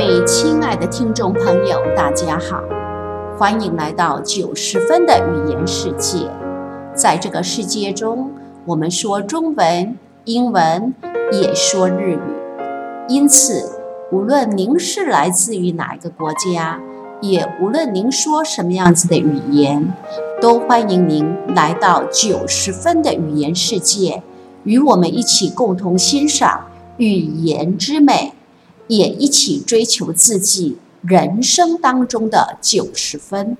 各位亲爱的听众朋友，大家好，欢迎来到九十分的语言世界。在这个世界中，我们说中文、英文，也说日语。因此，无论您是来自于哪一个国家，也无论您说什么样子的语言，都欢迎您来到九十分的语言世界，与我们一起共同欣赏语言之美。也一起追求自己人生当中的九十分。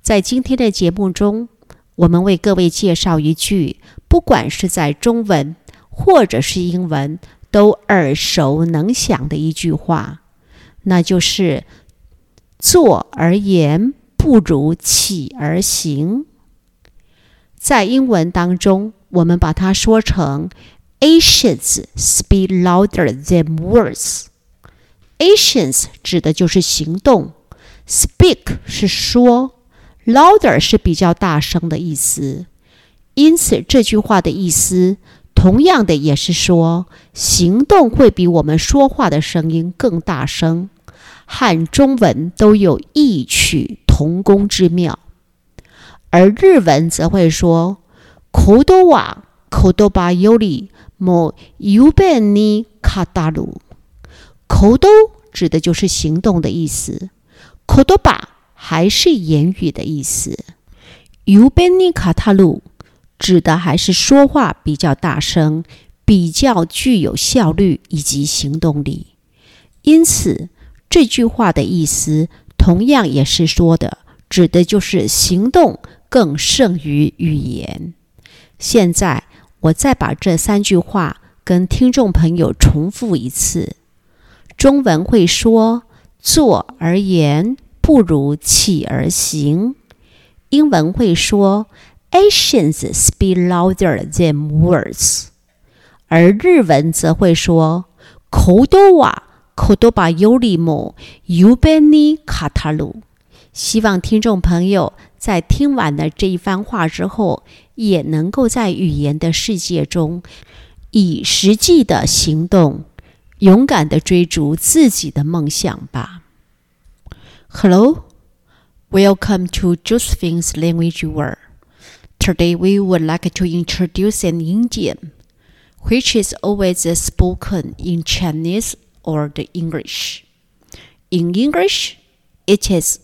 在今天的节目中，我们为各位介绍一句，不管是在中文或者是英文，都耳熟能详的一句话，那就是“坐而言不如起而行”。在英文当中，我们把它说成。a s i o n s speak louder than words. a s i o n s 指的就是行动，speak 是说，louder 是比较大声的意思。因此这句话的意思，同样的也是说，行动会比我们说话的声音更大声。汉中文都有异曲同工之妙，而日文则会说“口多ワ口多バユリ”。某尤贝尼卡塔鲁，口都指的就是行动的意思，口多巴还是言语的意思。尤贝尼卡塔鲁指的还是说话比较大声，比较具有效率以及行动力。因此，这句话的意思同样也是说的，指的就是行动更胜于语言。现在。我再把这三句话跟听众朋友重复一次：中文会说“坐而言，不如起而行”；英文会说 “Actions speak louder than words”；而日文则会说“口多话，口多把有里貌，有本尼卡塔鲁”。希望听众朋友。在听完了这一番话之后，也能够在语言的世界中，以实际的行动，勇敢的追逐自己的梦想吧。Hello, welcome to Josephine's Language World. Today we would like to introduce an idiom, which is always spoken in Chinese or the English. In English, it is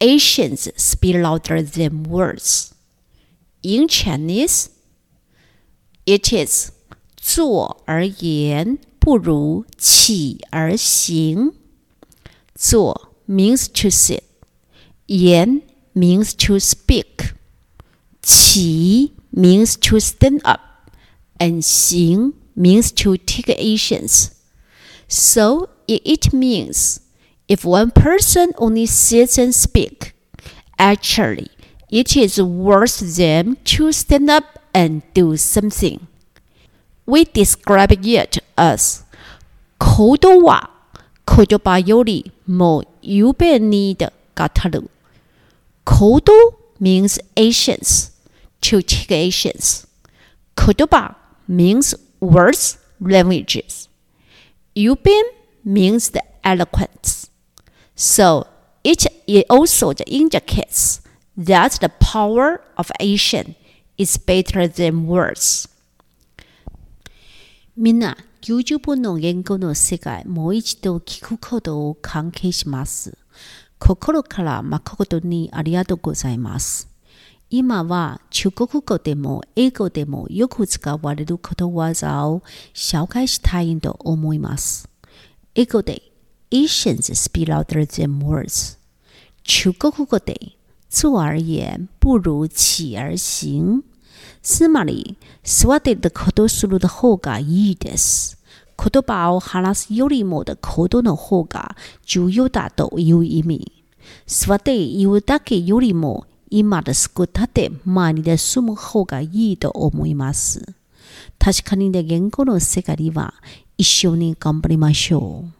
Asians speak louder than words. In Chinese, it is 坐而言不如起而行。坐 means to sit. 言 means to speak. 起 means to stand up. And 行 means to take actions. So it means if one person only sits and speak, actually, it is worse than to stand up and do something. We describe it as Kodowa Kodobayori mo Kodo means Asians, to take Asians. Kodoba means words, languages. Yubin means the eloquence. So it also indicates that the power of action is better than words. みんな、90分の言語の世界、もう一度聞くことを関係します。心から誠にありがとうございます。今は中国語でも英語でもよく使われることわざを紹介したいと思います。英語で Asians speak louder ー h a n words。求个乎个得，坐而言不如起而行。つまり、座ってする方がいいです。言葉を話すよりもことの方が重要だという意味。座って言うだけよりも、今ですぐ立って前に進む方がいいと思います。確かに言語の世界は一緒に頑張りましょう。